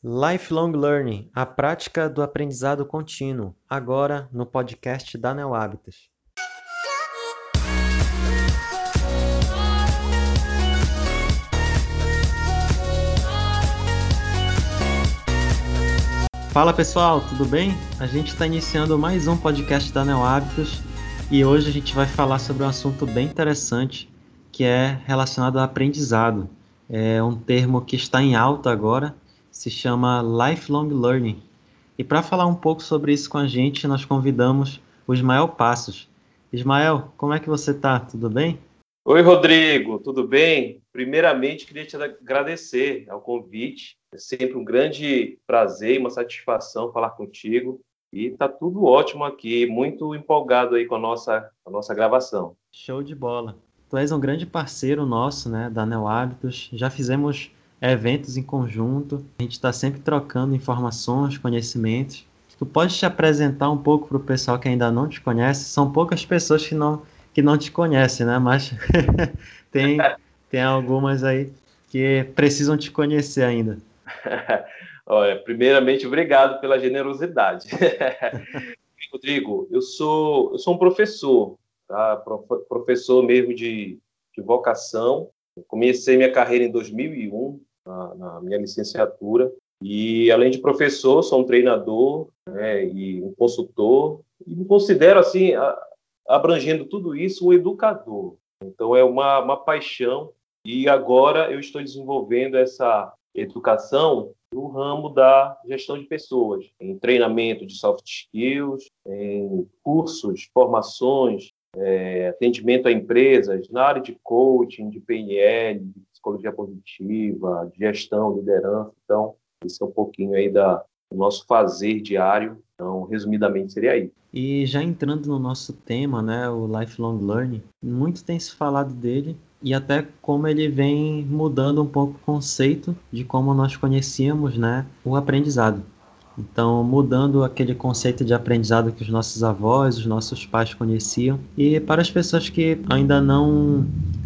Lifelong Learning, a prática do aprendizado contínuo, agora no podcast da Neo. Fala pessoal, tudo bem? A gente está iniciando mais um podcast da Neo e hoje a gente vai falar sobre um assunto bem interessante que é relacionado ao aprendizado. É um termo que está em alta agora se chama Lifelong Learning. E para falar um pouco sobre isso com a gente, nós convidamos o Ismael Passos. Ismael, como é que você está? Tudo bem? Oi, Rodrigo, tudo bem? Primeiramente, queria te agradecer ao convite. É sempre um grande prazer e uma satisfação falar contigo. E está tudo ótimo aqui, muito empolgado aí com a nossa, a nossa gravação. Show de bola. Tu és um grande parceiro nosso, né, da Neo Hábitos. Já fizemos eventos em conjunto. A gente está sempre trocando informações, conhecimentos. Tu pode te apresentar um pouco para o pessoal que ainda não te conhece? São poucas pessoas que não, que não te conhecem, né? Mas tem, tem algumas aí que precisam te conhecer ainda. Olha, primeiramente, obrigado pela generosidade. Rodrigo, eu sou, eu sou um professor, tá? professor mesmo de, de vocação. Comecei minha carreira em 2001, na, na minha licenciatura. E além de professor, sou um treinador né, e um consultor. E me considero, assim, abrangendo tudo isso, um educador. Então é uma, uma paixão. E agora eu estou desenvolvendo essa educação no ramo da gestão de pessoas, em treinamento de soft skills, em cursos, formações, é, atendimento a empresas na área de coaching, de PNL, de psicologia positiva, gestão, liderança. Então, esse é um pouquinho aí da, do nosso fazer diário. Então, resumidamente, seria aí. E já entrando no nosso tema, né, o lifelong learning, muito tem se falado dele e até como ele vem mudando um pouco o conceito de como nós conhecíamos, né, o aprendizado. Então, mudando aquele conceito de aprendizado que os nossos avós, os nossos pais conheciam, e para as pessoas que ainda não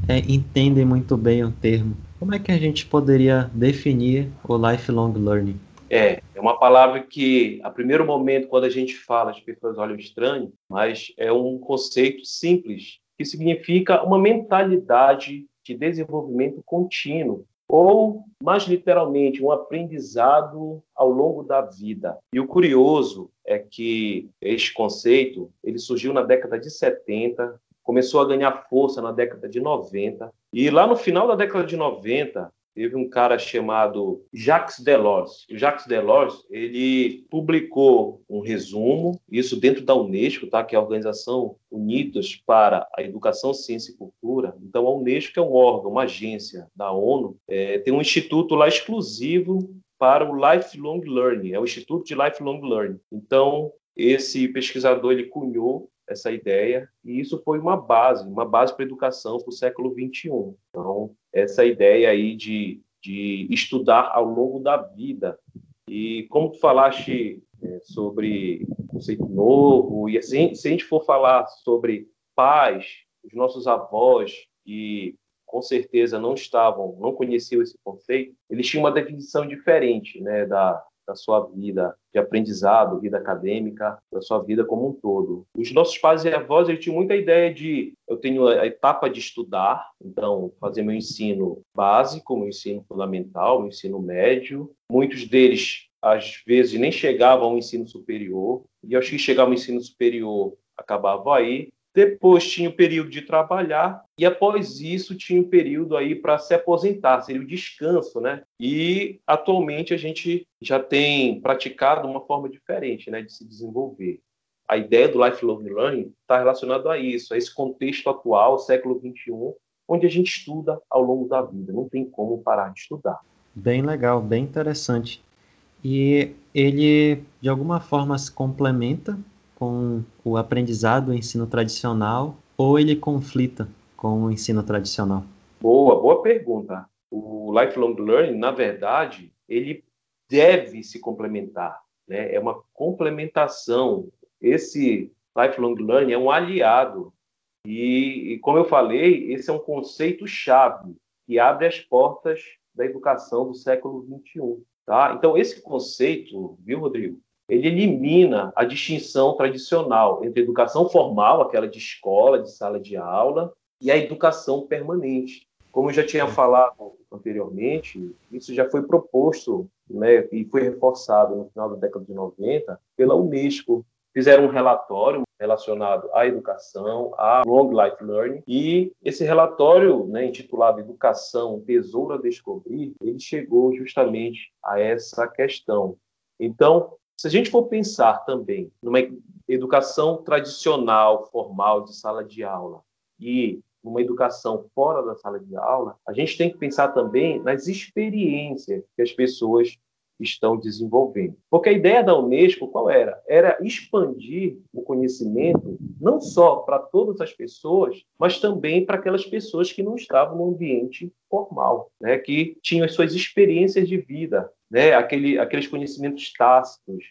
é, entendem muito bem o termo, como é que a gente poderia definir o lifelong learning? É, é uma palavra que, a primeiro momento, quando a gente fala, as pessoas olham estranho, mas é um conceito simples, que significa uma mentalidade de desenvolvimento contínuo, ou, mais literalmente, um aprendizado ao longo da vida. E o curioso é que este conceito ele surgiu na década de 70, começou a ganhar força na década de 90, e lá no final da década de 90, teve um cara chamado Jacques Delors. O Jacques Delors, ele publicou um resumo, isso dentro da Unesco, tá? que é a Organização Unidas para a Educação, Ciência e Cultura. Então, a Unesco é um órgão, uma agência da ONU, é, tem um instituto lá exclusivo para o Lifelong Learning, é o Instituto de Lifelong Learning. Então, esse pesquisador ele cunhou essa ideia e isso foi uma base, uma base para a educação para o século 21. Então, essa ideia aí de, de estudar ao longo da vida. E como tu falaste é, sobre conceito novo, e assim, se a gente for falar sobre pais, os nossos avós, que com certeza não estavam, não conheciam esse conceito, eles tinham uma definição diferente né, da, da sua vida de aprendizado, vida acadêmica, da sua vida como um todo. Os nossos pais e avós eles tinham muita ideia de eu tenho a etapa de estudar, então fazer meu ensino básico, meu ensino fundamental, meu ensino médio. Muitos deles às vezes nem chegavam ao ensino superior e aos que chegavam ao ensino superior acabavam aí depois tinha o período de trabalhar e após isso tinha o período aí para se aposentar, seria o descanso, né? E atualmente a gente já tem praticado uma forma diferente, né, de se desenvolver. A ideia do lifelong learning está relacionada a isso, a esse contexto atual, século 21, onde a gente estuda ao longo da vida, não tem como parar de estudar. Bem legal, bem interessante. E ele de alguma forma se complementa com o aprendizado, o ensino tradicional, ou ele conflita com o ensino tradicional? Boa, boa pergunta. O lifelong learning, na verdade, ele deve se complementar, né? É uma complementação. Esse lifelong learning é um aliado e, e como eu falei, esse é um conceito chave que abre as portas da educação do século 21. Tá? Então, esse conceito, viu, Rodrigo? Ele elimina a distinção tradicional entre educação formal, aquela de escola, de sala de aula, e a educação permanente. Como eu já tinha falado anteriormente, isso já foi proposto né, e foi reforçado no final da década de 90 pela Unesco. Fizeram um relatório relacionado à educação, a Long Life Learning, e esse relatório, né, intitulado Educação, Tesouro a Descobrir, ele chegou justamente a essa questão. Então, se a gente for pensar também numa educação tradicional, formal, de sala de aula, e numa educação fora da sala de aula, a gente tem que pensar também nas experiências que as pessoas estão desenvolvendo. Porque a ideia da Unesco qual era? Era expandir o conhecimento não só para todas as pessoas, mas também para aquelas pessoas que não estavam no ambiente formal, né, que tinham as suas experiências de vida, né, aquele, aqueles conhecimentos tácitos,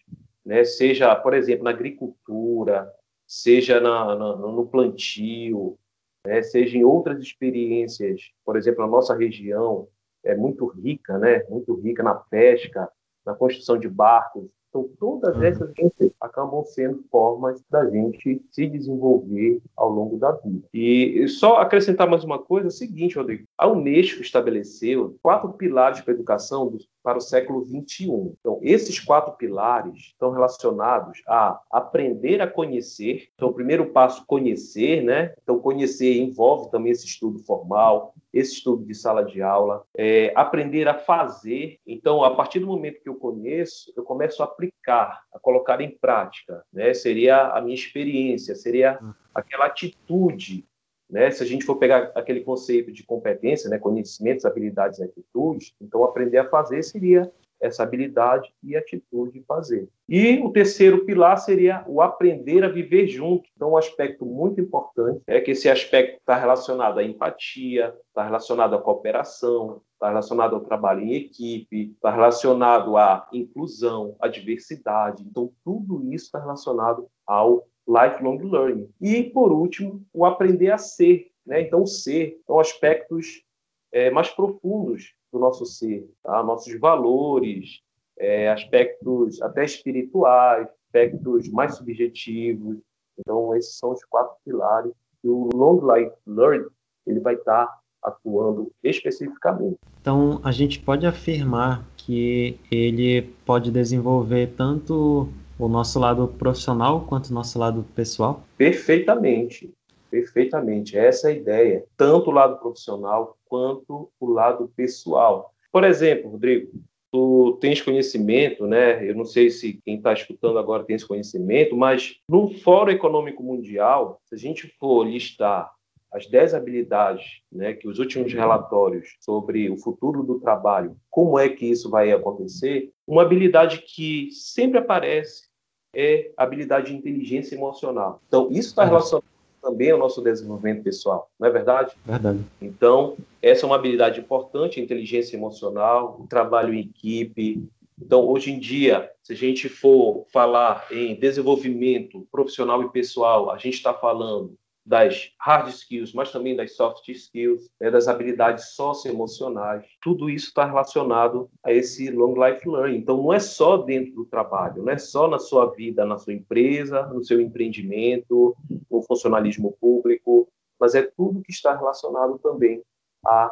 né, seja, por exemplo, na agricultura, seja na, na, no plantio, né, seja em outras experiências, por exemplo, a nossa região é muito rica, né, muito rica na pesca, na construção de barcos. Então, todas uhum. essas coisas acabam sendo formas da gente se desenvolver ao longo da vida. E só acrescentar mais uma coisa, é o seguinte, Rodrigo, a Unesco estabeleceu quatro pilares para a educação para o século XXI. Então, esses quatro pilares estão relacionados a aprender a conhecer. Então, o primeiro passo, conhecer, né? Então, conhecer envolve também esse estudo formal, esse estudo de sala de aula, é, aprender a fazer. Então, a partir do momento que eu conheço, eu começo a aplicar, a colocar em prática. Né? Seria a minha experiência, seria aquela atitude né? Se a gente for pegar aquele conceito de competência, né, conhecimentos, habilidades e atitudes, então aprender a fazer seria essa habilidade e atitude de fazer. E o terceiro pilar seria o aprender a viver junto. Então, um aspecto muito importante é que esse aspecto está relacionado à empatia, está relacionado à cooperação, está relacionado ao trabalho em equipe, está relacionado à inclusão, à diversidade. Então, tudo isso está relacionado ao lifelong learning. E, por último, o aprender a ser. Né? Então, ser são aspectos é, mais profundos do nosso ser, tá? nossos valores, é, aspectos até espirituais, aspectos mais subjetivos. Então, esses são os quatro pilares que o Long Life Learning ele vai estar atuando especificamente. Então, a gente pode afirmar que ele pode desenvolver tanto o nosso lado profissional quanto o nosso lado pessoal? Perfeitamente, perfeitamente. Essa é a ideia, tanto o lado profissional quanto o lado pessoal. Por exemplo, Rodrigo, tu tens conhecimento, né? Eu não sei se quem está escutando agora tem esse conhecimento, mas no Fórum Econômico Mundial, se a gente for listar as 10 habilidades, né, que os últimos relatórios sobre o futuro do trabalho, como é que isso vai acontecer, uma habilidade que sempre aparece é habilidade de inteligência emocional. Então, isso está relacionado também ao nosso desenvolvimento pessoal, não é verdade? Verdade. Então, essa é uma habilidade importante, a inteligência emocional, o trabalho em equipe. Então, hoje em dia, se a gente for falar em desenvolvimento profissional e pessoal, a gente está falando das hard skills, mas também das soft skills, né, das habilidades socioemocionais. Tudo isso está relacionado a esse long life learning. Então, não é só dentro do trabalho, não é só na sua vida, na sua empresa, no seu empreendimento, no funcionalismo público, mas é tudo que está relacionado também a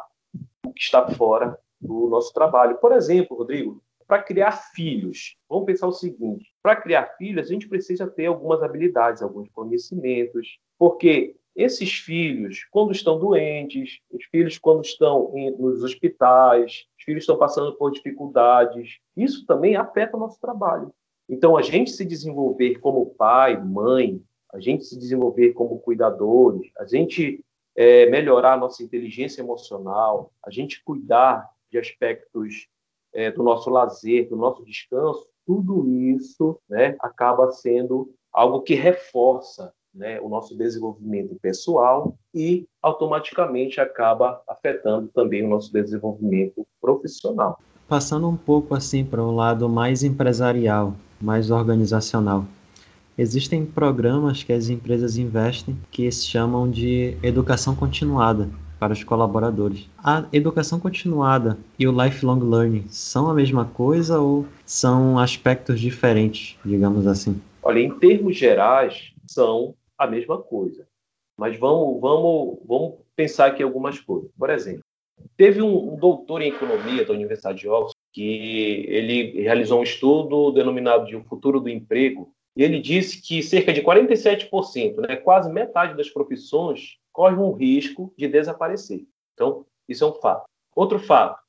o que está fora do nosso trabalho. Por exemplo, Rodrigo, para criar filhos, vamos pensar o seguinte: para criar filhos, a gente precisa ter algumas habilidades, alguns conhecimentos, porque esses filhos, quando estão doentes, os filhos, quando estão em, nos hospitais, os filhos estão passando por dificuldades, isso também afeta o nosso trabalho. Então, a gente se desenvolver como pai, mãe, a gente se desenvolver como cuidadores, a gente é, melhorar a nossa inteligência emocional, a gente cuidar de aspectos é, do nosso lazer, do nosso descanso, tudo isso né, acaba sendo algo que reforça né, o nosso desenvolvimento pessoal e automaticamente acaba afetando também o nosso desenvolvimento profissional. Passando um pouco assim para um lado mais empresarial, mais organizacional. Existem programas que as empresas investem que se chamam de educação continuada, para os colaboradores. A educação continuada e o lifelong learning são a mesma coisa ou são aspectos diferentes, digamos assim? Olha, em termos gerais, são a mesma coisa. Mas vamos, vamos, vamos pensar aqui algumas coisas. Por exemplo, teve um, um doutor em economia da Universidade de Oxford que ele realizou um estudo denominado de O Futuro do Emprego, e ele disse que cerca de 47%, né, quase metade das profissões, corre um risco de desaparecer. Então, isso é um fato. Outro fato,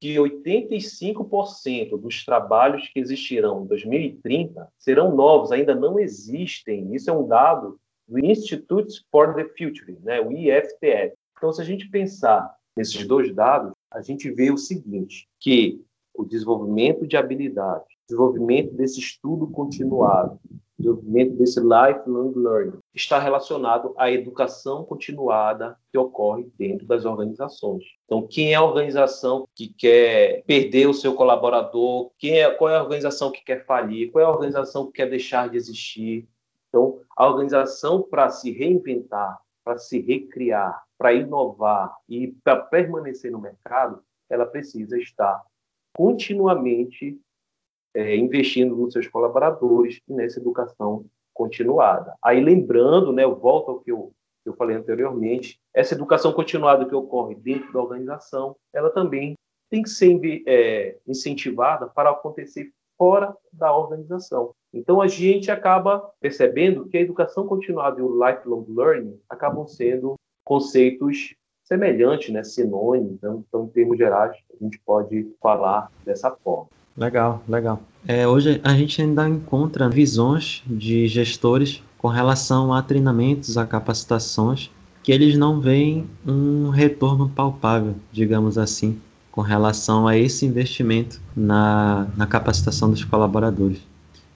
que 85% dos trabalhos que existirão em 2030 serão novos, ainda não existem. Isso é um dado do Institute for the Future, né, o IFTF. Então, se a gente pensar nesses dois dados, a gente vê o seguinte, que o desenvolvimento de habilidades, desenvolvimento desse estudo continuado, desenvolvimento desse lifelong learning, está relacionado à educação continuada que ocorre dentro das organizações. Então, quem é a organização que quer perder o seu colaborador? Quem é, qual é a organização que quer falir? Qual é a organização que quer deixar de existir? Então, a organização, para se reinventar, para se recriar, para inovar e para permanecer no mercado, ela precisa estar continuamente é, investindo nos seus colaboradores e nessa educação continuada. Aí, lembrando, né, eu volto ao que eu, que eu falei anteriormente, essa educação continuada que ocorre dentro da organização, ela também tem que ser é, incentivada para acontecer fora da organização. Então, a gente acaba percebendo que a educação continuada e o lifelong learning acabam sendo conceitos semelhantes, né, sinônimos. Então, então, em termos gerais, a gente pode falar dessa forma. Legal, legal. É, hoje a gente ainda encontra visões de gestores com relação a treinamentos, a capacitações, que eles não veem um retorno palpável, digamos assim, com relação a esse investimento na, na capacitação dos colaboradores.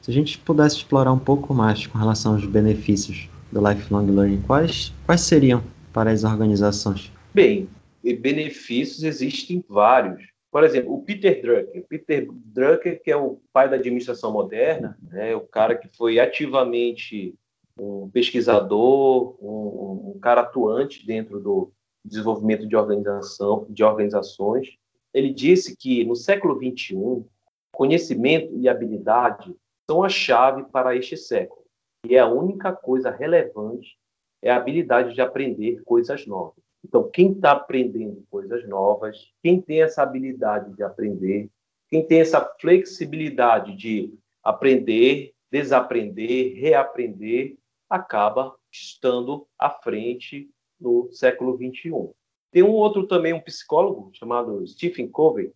Se a gente pudesse explorar um pouco mais com relação aos benefícios do lifelong learning, quais, quais seriam para as organizações? Bem, benefícios existem vários. Por exemplo, o Peter Drucker. Peter Drucker, que é o pai da administração moderna, né, o cara que foi ativamente um pesquisador, um, um cara atuante dentro do desenvolvimento de organização, de organizações. Ele disse que no século 21, conhecimento e habilidade são a chave para este século. E a única coisa relevante é a habilidade de aprender coisas novas. Então, quem está aprendendo coisas novas, quem tem essa habilidade de aprender, quem tem essa flexibilidade de aprender, desaprender, reaprender, acaba estando à frente no século 21. Tem um outro também, um psicólogo chamado Stephen Covey,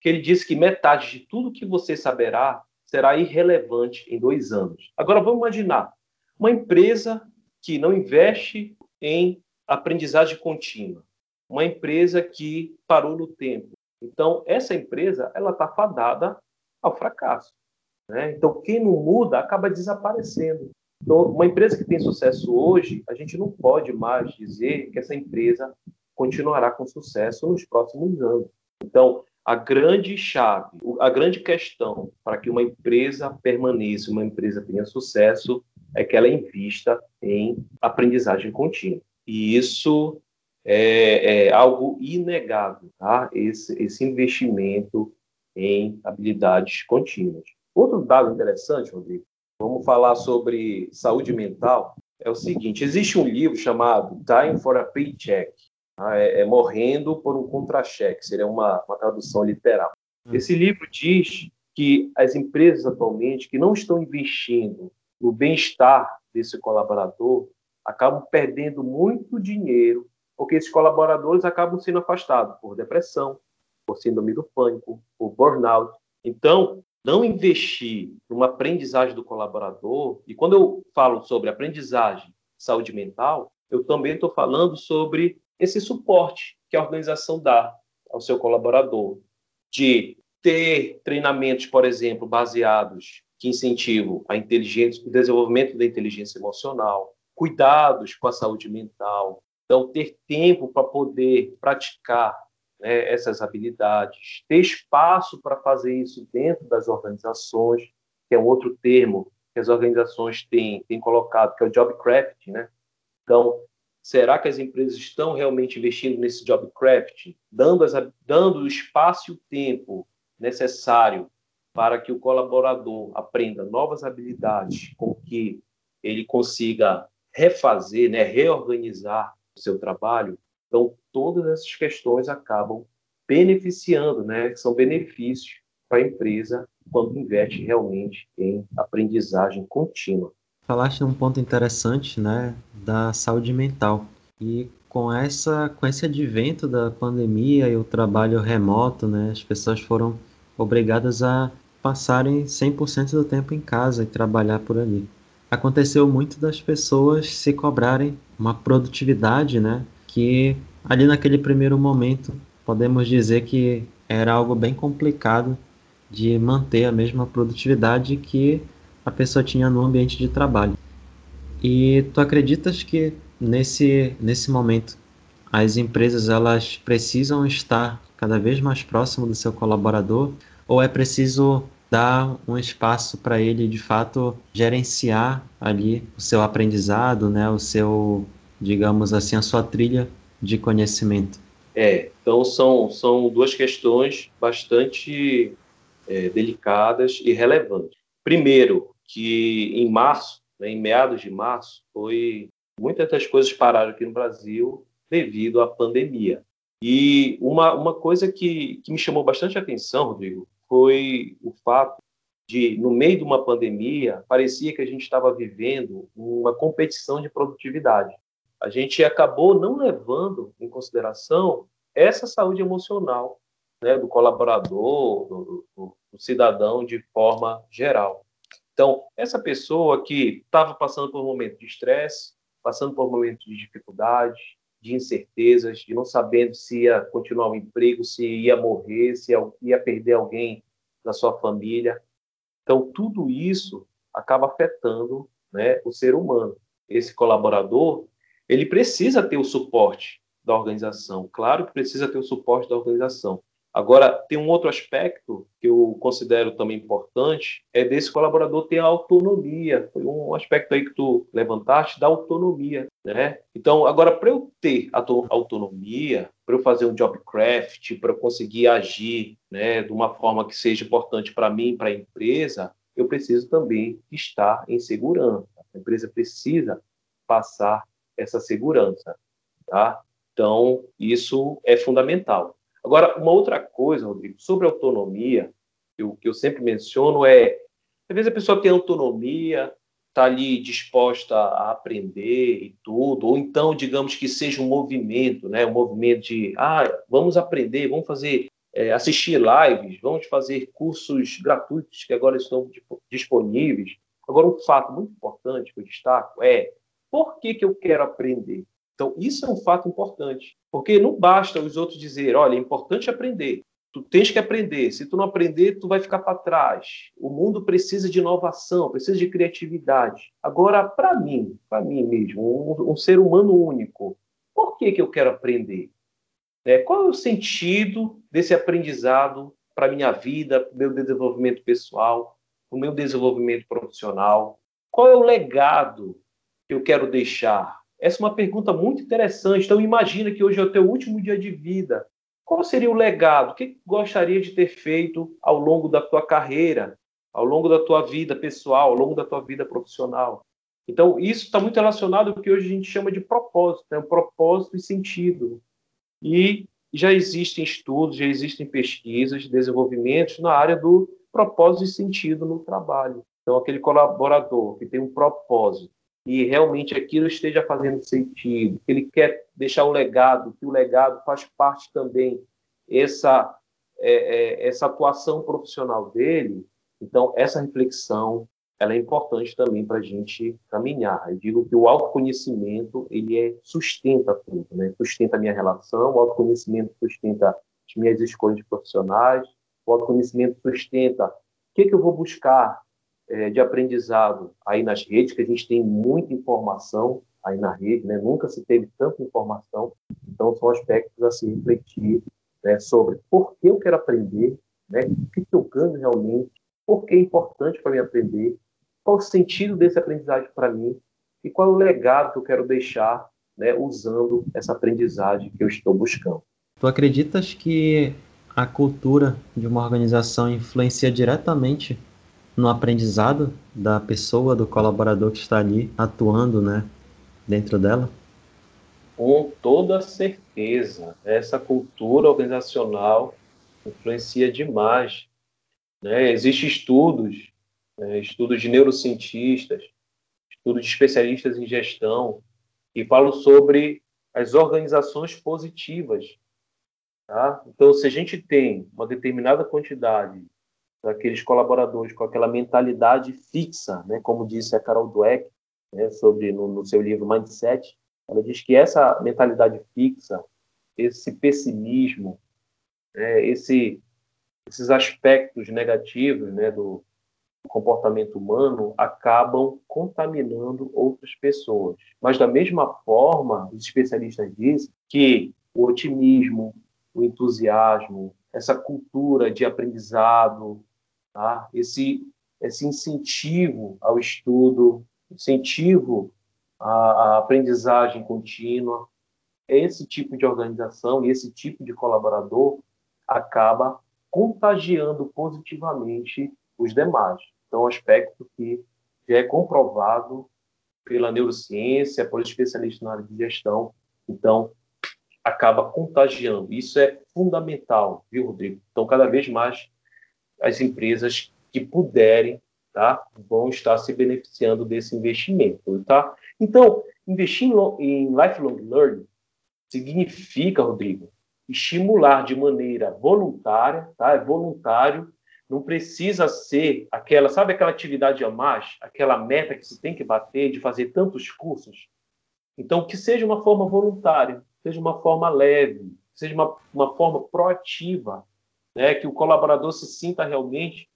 que ele diz que metade de tudo que você saberá será irrelevante em dois anos. Agora vamos imaginar uma empresa que não investe em aprendizagem contínua, uma empresa que parou no tempo. Então, essa empresa ela está fadada ao fracasso. Né? Então, quem não muda acaba desaparecendo. Então, uma empresa que tem sucesso hoje, a gente não pode mais dizer que essa empresa continuará com sucesso nos próximos anos. Então, a grande chave, a grande questão para que uma empresa permaneça, uma empresa tenha sucesso, é que ela invista em aprendizagem contínua. E isso é, é algo inegável, tá? esse, esse investimento em habilidades contínuas. Outro dado interessante, Rodrigo, vamos falar sobre saúde mental, é o seguinte, existe um livro chamado Time for a Paycheck, tá? é, é, Morrendo por um Contra-Cheque, seria uma, uma tradução literal. Hum. Esse livro diz que as empresas atualmente que não estão investindo no bem-estar desse colaborador, acabam perdendo muito dinheiro, porque esses colaboradores acabam sendo afastados por depressão, por síndrome do pânico, por burnout. Então, não investir numa aprendizagem do colaborador, e quando eu falo sobre aprendizagem, saúde mental, eu também estou falando sobre esse suporte que a organização dá ao seu colaborador, de ter treinamentos, por exemplo, baseados que incentivam a inteligência, o desenvolvimento da inteligência emocional, cuidados com a saúde mental. Então, ter tempo para poder praticar né, essas habilidades, ter espaço para fazer isso dentro das organizações, que é um outro termo que as organizações têm, têm colocado, que é o job craft. Né? Então, Será que as empresas estão realmente investindo nesse job craft, dando, as, dando o espaço e o tempo necessário para que o colaborador aprenda novas habilidades, com que ele consiga refazer, né, reorganizar o seu trabalho? Então, todas essas questões acabam beneficiando, né, são benefícios para a empresa quando investe realmente em aprendizagem contínua. Falaste um ponto interessante, né, da saúde mental. E com essa com esse advento da pandemia e o trabalho remoto, né, as pessoas foram obrigadas a passarem 100% do tempo em casa e trabalhar por ali. Aconteceu muito das pessoas se cobrarem uma produtividade, né, que ali naquele primeiro momento podemos dizer que era algo bem complicado de manter a mesma produtividade que a pessoa tinha no ambiente de trabalho. E tu acreditas que nesse, nesse momento as empresas elas precisam estar cada vez mais próximo do seu colaborador ou é preciso dar um espaço para ele de fato gerenciar ali o seu aprendizado, né, o seu, digamos assim, a sua trilha de conhecimento? É, então são, são duas questões bastante é, delicadas e relevantes. Primeiro, que em março, né, em meados de março, foi muitas das coisas pararam aqui no Brasil devido à pandemia. E uma, uma coisa que, que me chamou bastante atenção, Rodrigo, foi o fato de, no meio de uma pandemia, parecia que a gente estava vivendo uma competição de produtividade. A gente acabou não levando em consideração essa saúde emocional né, do colaborador, do, do, do cidadão de forma geral. Então, essa pessoa que estava passando por um momento de estresse, passando por um momento de dificuldade, de incertezas, de não sabendo se ia continuar o emprego, se ia morrer, se ia perder alguém da sua família. Então, tudo isso acaba afetando né, o ser humano. Esse colaborador, ele precisa ter o suporte da organização. Claro que precisa ter o suporte da organização. Agora, tem um outro aspecto que eu considero também importante, é desse colaborador ter autonomia. Foi um aspecto aí que tu levantaste, da autonomia, né? Então, agora, para eu ter a autonomia, para eu fazer um job craft, para eu conseguir agir né, de uma forma que seja importante para mim, para a empresa, eu preciso também estar em segurança. A empresa precisa passar essa segurança, tá? Então, isso é fundamental. Agora, uma outra coisa, Rodrigo, sobre autonomia, eu, que eu sempre menciono é, às vezes a pessoa tem autonomia, está ali disposta a aprender e tudo, ou então, digamos que seja um movimento, né, um movimento de, ah, vamos aprender, vamos fazer, é, assistir lives, vamos fazer cursos gratuitos que agora estão disponíveis. Agora, um fato muito importante que eu destaco é, por que, que eu quero aprender? Então, isso é um fato importante, porque não basta os outros dizer, olha, é importante aprender. Tu tens que aprender. Se tu não aprender, tu vai ficar para trás. O mundo precisa de inovação, precisa de criatividade. Agora, para mim, para mim mesmo, um, um, ser humano único, por que, que eu quero aprender? É, qual é o sentido desse aprendizado para a minha vida, para o meu desenvolvimento pessoal, para o meu desenvolvimento profissional? Qual é o legado que eu quero deixar? Essa é uma pergunta muito interessante. Então, imagina que hoje é o teu último dia de vida. Qual seria o legado? O que gostaria de ter feito ao longo da tua carreira, ao longo da tua vida pessoal, ao longo da tua vida profissional? Então, isso está muito relacionado ao que hoje a gente chama de propósito, né? propósito e sentido. E já existem estudos, já existem pesquisas, desenvolvimentos na área do propósito e sentido no trabalho. Então, aquele colaborador que tem um propósito, e realmente aquilo esteja fazendo sentido, ele quer deixar o legado, que o legado faz parte também essa é, é, essa atuação profissional dele. Então essa reflexão ela é importante também para a gente caminhar. Eu digo que o autoconhecimento ele é, sustenta tudo, né? Sustenta a minha relação, o autoconhecimento sustenta as minhas escolhas profissionais, o autoconhecimento sustenta o que, que eu vou buscar é, de aprendizado aí nas redes, que a gente tem muita informação aí na rede, né? nunca se teve tanta informação, então são aspectos a se refletir né, sobre por que eu quero aprender, né? o que, eu ganho realmente, por que é importante para mim aprender, qual o sentido desse aprendizagem para mim e qual é o legado que eu quero deixar né, usando essa aprendizagem que eu estou buscando. Tu acreditas que a cultura de uma organização influencia diretamente no aprendizado da pessoa, do colaborador que está ali atuando, né, dentro dela? Com toda certeza, essa cultura organizacional influencia demais. Né? Existem estudos, né, estudos de neurocientistas, estudos de especialistas em gestão, que falam sobre as organizações positivas. Tá? Então, se a gente tem uma determinada quantidade daqueles colaboradores com aquela mentalidade fixa, né, como disse a Carol Dweck, né, sobre no, no seu livro Mindset, ela diz que essa mentalidade fixa, esse pessimismo, né, esse, esses aspectos negativos né, do, comportamento humano acabam contaminando outras pessoas. Mas, da mesma forma, os especialistas dizem que o otimismo, o entusiasmo, essa cultura de aprendizado, tá? esse, esse incentivo ao estudo, incentivo à, à aprendizagem contínua, esse tipo de organização e esse tipo de colaborador acaba contagiando positivamente os demais. Então, um aspecto que já é comprovado pela neurociência, por especialistas na área de gestão. Então, acaba contagiando. Isso é fundamental, viu, Rodrigo? Então, cada vez mais as empresas que puderem, tá, vão estar se beneficiando desse investimento, tá? Então, investir em lifelong learning significa, Rodrigo, estimular de maneira voluntária, tá? É voluntário, não precisa ser aquela, sabe aquela atividade a mais, aquela meta que você tem que bater de fazer tantos cursos? Então, que seja uma forma voluntária, seja uma forma leve, seja uma, uma forma proativa, né? que o colaborador se sinta realmente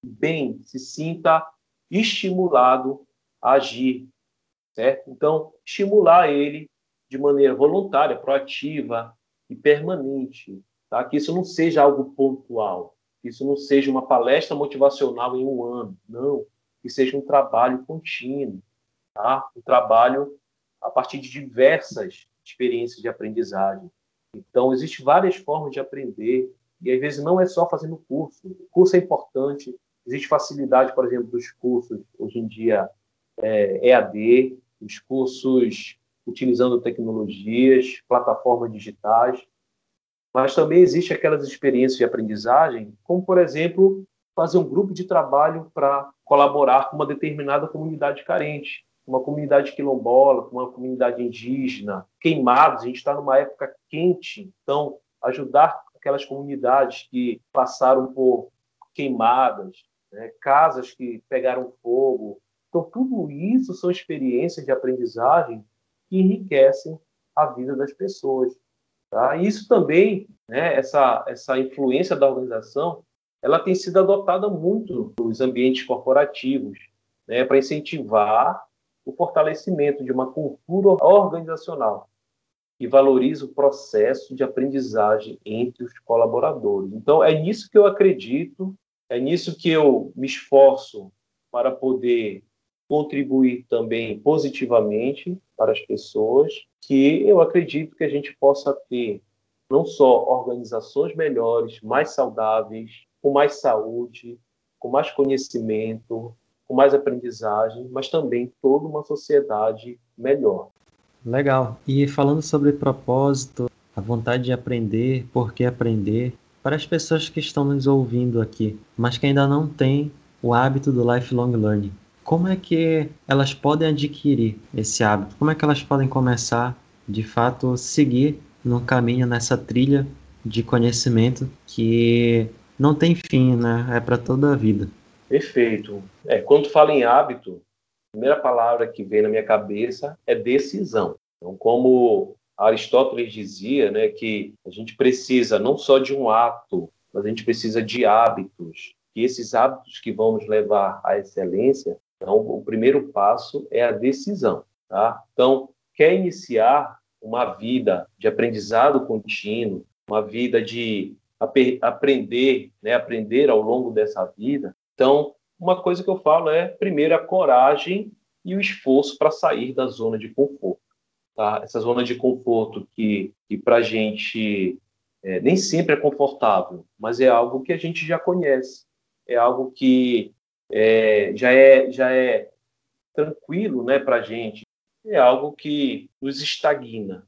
bem, se sinta estimulado a agir, certo? Então, estimular ele de maneira voluntária, proativa e permanente, tá? Que isso não seja algo pontual, que isso não seja uma palestra motivacional em um ano, não, que seja um trabalho contínuo, tá? Um trabalho a partir de diversas experiências de aprendizagem. Então, existem várias formas de aprender, e às vezes não é só fazendo curso. O curso é importante, existe facilidade, por exemplo, dos cursos, hoje em dia, é, EAD, os cursos utilizando tecnologias, plataformas digitais, mas também existe aquelas experiências de aprendizagem, como, por exemplo, fazer um grupo de trabalho para colaborar com uma determinada comunidade carente, uma comunidade quilombola, uma comunidade indígena, queimados, a gente está numa época quente, então ajudar aquelas comunidades que passaram por queimadas, né, casas que pegaram fogo. Então, tudo isso são experiências de aprendizagem que enriquecem a vida das pessoas. Tá? E isso também, né, essa, essa influência da organização, ela tem sido adotada muito nos ambientes corporativos, né, para incentivar o fortalecimento de uma cultura organizacional que valoriza o processo de aprendizagem entre os colaboradores. Então, é nisso que eu acredito, é nisso que eu me esforço para poder contribuir também positivamente para as pessoas, que eu acredito que a gente possa ter não só organizações melhores, mais saudáveis, com mais saúde, com mais conhecimento, com mais aprendizagem, mas também toda uma sociedade melhor. Legal. E falando sobre propósito, a vontade de aprender, por que aprender, para as pessoas que estão nos ouvindo aqui, mas que ainda não têm o hábito do lifelong learning, como é que elas podem adquirir esse hábito? Como é que elas podem começar, de fato, seguir num caminho nessa trilha de conhecimento que não tem fim, né? É para toda a vida. Perfeito. É, quando falo em hábito, primeira palavra que vem na minha cabeça é decisão. Então, como Aristóteles dizia, né, que a gente precisa não só de um ato, mas a gente precisa de hábitos. E esses hábitos que vão nos levar à excelência então, o primeiro passo é a decisão. Tá? Então, quer iniciar uma vida de aprendizado contínuo, uma vida de ap aprender, né, aprender ao longo dessa vida. Então, uma coisa que eu falo é, primeiro, a coragem e o esforço para sair da zona de conforto. tá? essa zona de conforto que, que para a gente é, nem sempre é confortável, mas é algo que a gente já conhece, é algo que é, já, é, já é tranquilo né, para a gente, é algo que nos estagna.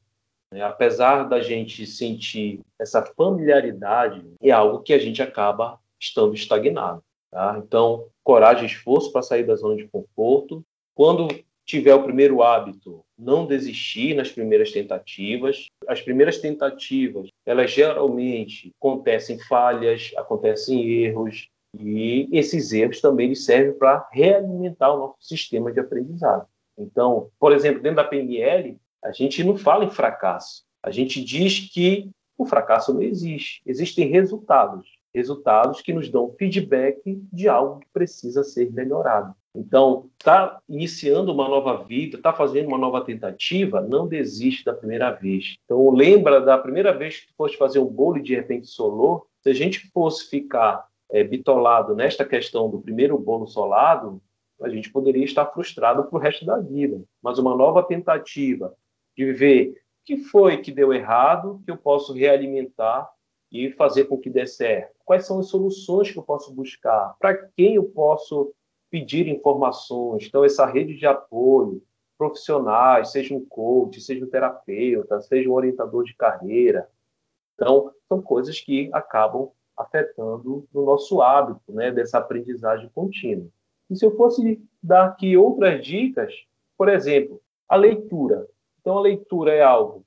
Né? Apesar da gente sentir essa familiaridade, é algo que a gente acaba estando estagnado. Tá? Então, coragem esforço para sair da zona de conforto. Quando tiver o primeiro hábito, não desistir nas primeiras tentativas. As primeiras tentativas, elas geralmente acontecem falhas, acontecem erros, e esses erros também servem para realimentar o nosso sistema de aprendizado. Então, por exemplo, dentro da PNL, a gente não fala em fracasso. A gente diz que o fracasso não existe. Existem resultados. Resultados que nos dão feedback de algo que precisa ser melhorado. Então, está iniciando uma nova vida, está fazendo uma nova tentativa, não desiste da primeira vez. Então, lembra da primeira vez que tu foste fazer um bolo e de repente solou? Se a gente fosse ficar é, bitolado nesta questão do primeiro bolo solado, a gente poderia estar frustrado para o resto da vida. Mas uma nova tentativa de ver o que foi que deu errado, que eu posso realimentar e fazer com que dê certo. Quais são as soluções que eu posso buscar? Para quem eu posso pedir informações. Então, essa rede de apoio, profissionais, seja um coach, seja um terapeuta, seja um orientador de carreira. Então, são coisas que acabam afetando no nosso hábito, né, dessa aprendizagem contínua. E se eu fosse dar aqui outras dicas, por exemplo, a leitura. Então, a leitura é algo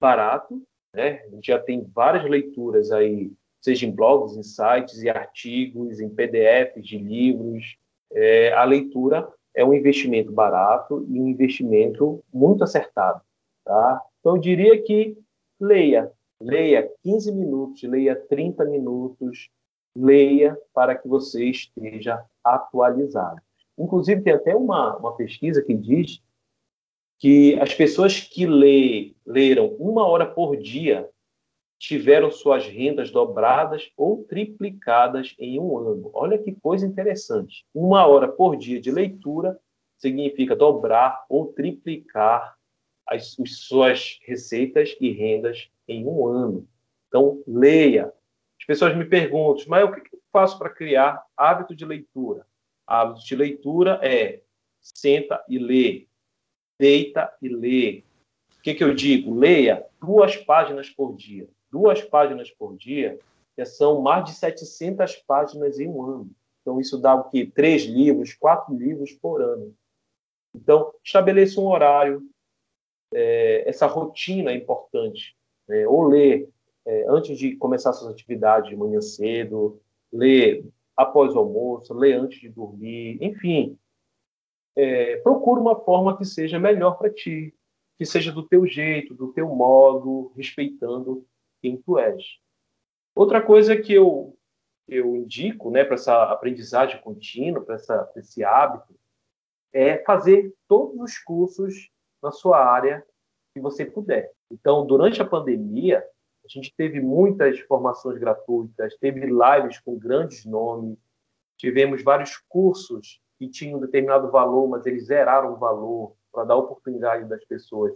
barato, né? A gente já tem várias leituras aí, seja em blogs, em sites e artigos, em PDFs de livros, é, a leitura é um investimento barato e um investimento muito acertado. Tá? Então, eu diria que leia. Leia 15 minutos, leia 30 minutos, leia para que você esteja atualizado. Inclusive, tem até uma, uma pesquisa que diz que as pessoas que lê, leram uma hora por dia tiveram suas rendas dobradas ou triplicadas em um ano. Olha que coisa interessante. Uma hora por dia de leitura significa dobrar ou triplicar as, as suas receitas e rendas em um ano. Então, leia. As pessoas me perguntam, mas o que eu faço para criar hábito de leitura? Hábito de leitura é senta e lê, deita e lê. O que, que eu digo? Leia duas páginas por dia duas páginas por dia, que são mais de 700 páginas em um ano. Então, isso dá o quê? Três livros, quatro livros por ano. Então, estabeleça um horário. É, essa rotina é importante. Né? Ou ler é, antes de começar suas atividades de manhã cedo, ler após o almoço, ler antes de dormir, enfim. É, procure uma forma que seja melhor para ti, que seja do teu jeito, do teu modo, respeitando quem tu és. Outra coisa que eu, eu indico né, para essa aprendizagem contínua, para esse hábito, é fazer todos os cursos na sua área que você puder. Então, durante a pandemia, a gente teve muitas formações gratuitas, teve lives com grandes nomes, tivemos vários cursos que tinham um determinado valor, mas eles zeraram o valor para dar oportunidade das pessoas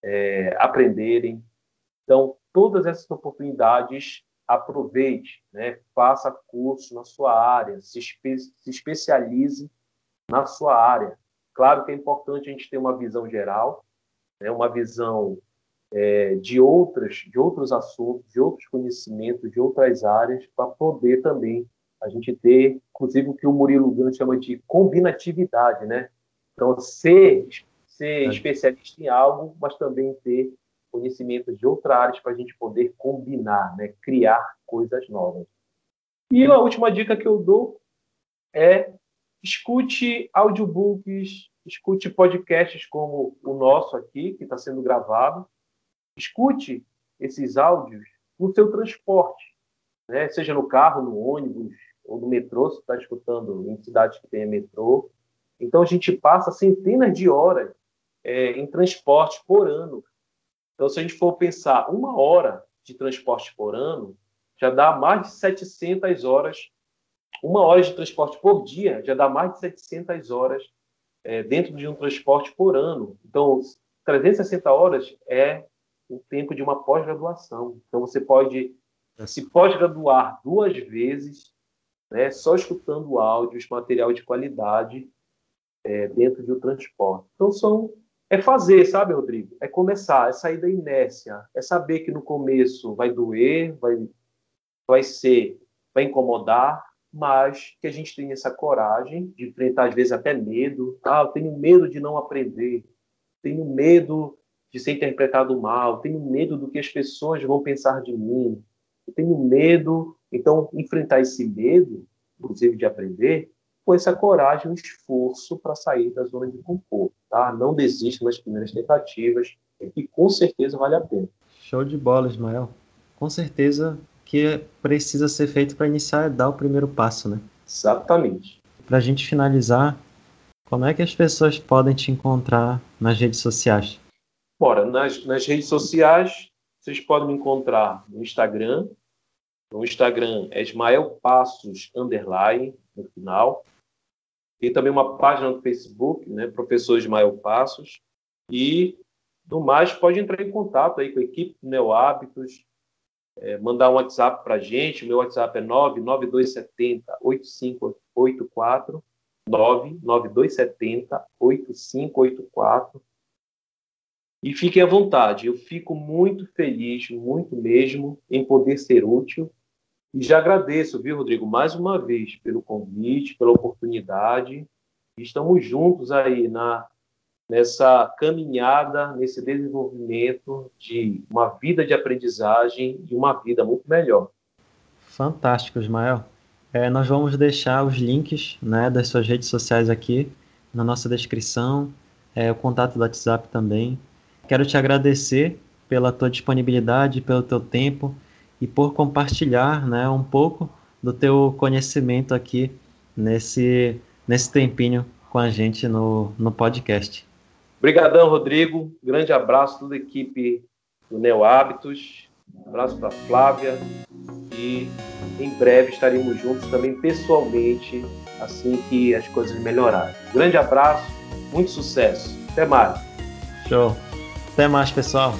é, aprenderem. Então, todas essas oportunidades, aproveite, né? faça curso na sua área, se, espe se especialize na sua área. Claro que é importante a gente ter uma visão geral, né? uma visão é, de outras, de outros assuntos, de outros conhecimentos, de outras áreas, para poder também a gente ter, inclusive o que o Murilo Gant chama de combinatividade, né? Então, ser, ser especialista em algo, mas também ter conhecimentos de outras áreas para a gente poder combinar, né? criar coisas novas. E a última dica que eu dou é escute audiobooks, escute podcasts como o nosso aqui, que está sendo gravado. Escute esses áudios no seu transporte, né? seja no carro, no ônibus ou no metrô, se está escutando em cidades que tem metrô. Então, a gente passa centenas de horas é, em transporte por ano. Então, se a gente for pensar uma hora de transporte por ano, já dá mais de 700 horas. Uma hora de transporte por dia já dá mais de 700 horas é, dentro de um transporte por ano. Então, 360 horas é o tempo de uma pós-graduação. Então, você pode se pós-graduar duas vezes, né, só escutando áudios, material de qualidade é, dentro de um transporte. Então, são é fazer, sabe, Rodrigo? É começar, é sair da inércia, é saber que no começo vai doer, vai, vai ser, vai incomodar, mas que a gente tenha essa coragem de enfrentar, às vezes, até medo. Ah, eu tenho medo de não aprender, tenho medo de ser interpretado mal, tenho medo do que as pessoas vão pensar de mim, eu tenho medo. Então, enfrentar esse medo, inclusive de aprender, com essa coragem, um esforço para sair da zona de conforto. Tá? Não desista nas primeiras tentativas, e com certeza vale a pena. Show de bola, Ismael. Com certeza que precisa ser feito para iniciar é dar o primeiro passo, né? Exatamente. Para a gente finalizar, como é que as pessoas podem te encontrar nas redes sociais? Bora, nas, nas redes sociais, vocês podem me encontrar no Instagram. No Instagram é Ismael Passos, underline, no final. Tem também uma página no Facebook, né, Professor Ismael Passos. E, no mais, pode entrar em contato aí com a equipe do Neo Hábitos, é, mandar um WhatsApp para a gente. O meu WhatsApp é 99270 8584. 99270 8584. E fiquem à vontade, eu fico muito feliz, muito mesmo, em poder ser útil. E já agradeço, viu, Rodrigo, mais uma vez pelo convite, pela oportunidade. Estamos juntos aí na nessa caminhada, nesse desenvolvimento de uma vida de aprendizagem e uma vida muito melhor. Fantástico, Ismael. É, nós vamos deixar os links né, das suas redes sociais aqui na nossa descrição, é, o contato do WhatsApp também. Quero te agradecer pela tua disponibilidade, pelo teu tempo e por compartilhar né, um pouco do teu conhecimento aqui nesse, nesse tempinho com a gente no, no podcast. Obrigadão, Rodrigo. Grande abraço toda a equipe do Neo Hábitos. Um abraço para Flávia. E em breve estaremos juntos também pessoalmente, assim que as coisas melhorarem. Grande abraço, muito sucesso. Até mais. Show. Até mais, pessoal.